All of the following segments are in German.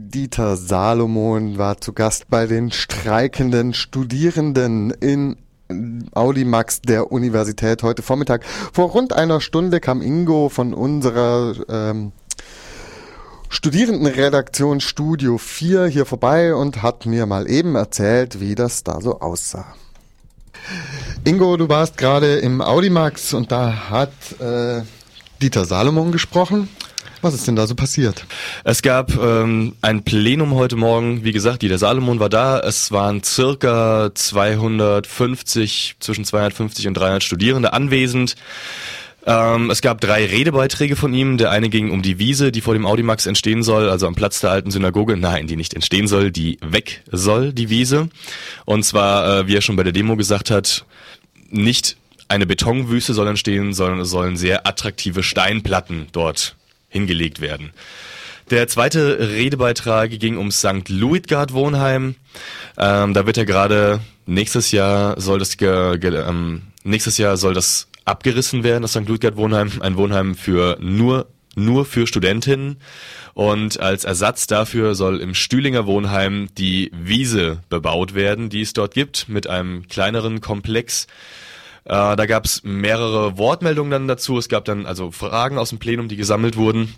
Dieter Salomon war zu Gast bei den streikenden Studierenden in Audimax der Universität heute Vormittag. Vor rund einer Stunde kam Ingo von unserer ähm, Studierendenredaktion Studio 4 hier vorbei und hat mir mal eben erzählt, wie das da so aussah. Ingo, du warst gerade im Audimax und da hat äh, Dieter Salomon gesprochen. Was ist denn da so passiert? Es gab ähm, ein Plenum heute Morgen. Wie gesagt, Dieter Salomon war da. Es waren circa 250, zwischen 250 und 300 Studierende anwesend. Ähm, es gab drei Redebeiträge von ihm. Der eine ging um die Wiese, die vor dem Audimax entstehen soll, also am Platz der alten Synagoge. Nein, die nicht entstehen soll, die weg soll, die Wiese. Und zwar, äh, wie er schon bei der Demo gesagt hat, nicht eine Betonwüste soll entstehen, sondern es sollen sehr attraktive Steinplatten dort hingelegt werden. Der zweite Redebeitrag ging ums St. Luitgard Wohnheim. Ähm, da wird ja gerade nächstes Jahr soll das ähm, nächstes Jahr soll das abgerissen werden, das St. Luitgard Wohnheim, ein Wohnheim für nur nur für Studentinnen und als Ersatz dafür soll im Stühlinger Wohnheim die Wiese bebaut werden, die es dort gibt, mit einem kleineren Komplex. Äh, da gab es mehrere Wortmeldungen dann dazu. Es gab dann also Fragen aus dem Plenum, die gesammelt wurden,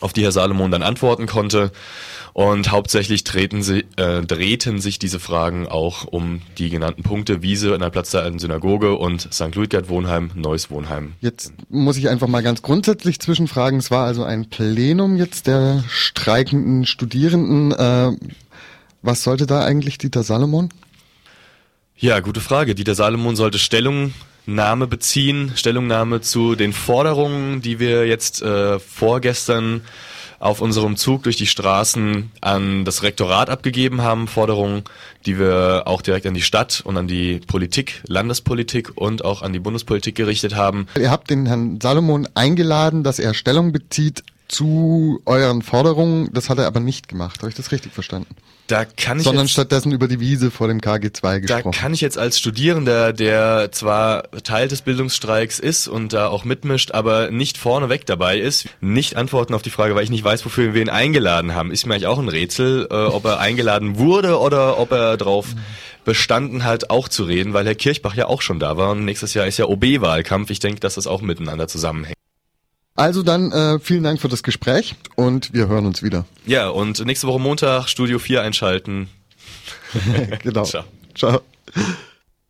auf die Herr Salomon dann antworten konnte. Und hauptsächlich drehten, sie, äh, drehten sich diese Fragen auch um die genannten Punkte Wiese in der Platz der alten Synagoge und St. Luitgard Wohnheim, Neues Wohnheim. Jetzt muss ich einfach mal ganz grundsätzlich zwischenfragen. Es war also ein Plenum jetzt der streikenden Studierenden. Äh, was sollte da eigentlich Dieter Salomon? Ja, gute Frage. Dieter Salomon sollte Stellungnahme beziehen, Stellungnahme zu den Forderungen, die wir jetzt äh, vorgestern auf unserem Zug durch die Straßen an das Rektorat abgegeben haben, Forderungen, die wir auch direkt an die Stadt und an die Politik, Landespolitik und auch an die Bundespolitik gerichtet haben. Ihr habt den Herrn Salomon eingeladen, dass er Stellung bezieht zu euren Forderungen. Das hat er aber nicht gemacht. Habe ich das richtig verstanden? Da kann ich Sondern jetzt, stattdessen über die Wiese vor dem KG2 gesprochen. Da kann ich jetzt als Studierender, der zwar Teil des Bildungsstreiks ist und da auch mitmischt, aber nicht vorneweg dabei ist, nicht antworten auf die Frage, weil ich nicht weiß, wofür wir ihn eingeladen haben. Ist mir eigentlich auch ein Rätsel, äh, ob er eingeladen wurde oder ob er drauf bestanden hat, auch zu reden, weil Herr Kirchbach ja auch schon da war und nächstes Jahr ist ja OB-Wahlkampf. Ich denke, dass das auch miteinander zusammenhängt. Also dann äh, vielen Dank für das Gespräch und wir hören uns wieder. Ja, und nächste Woche Montag Studio 4 einschalten. genau. Ciao. Ciao.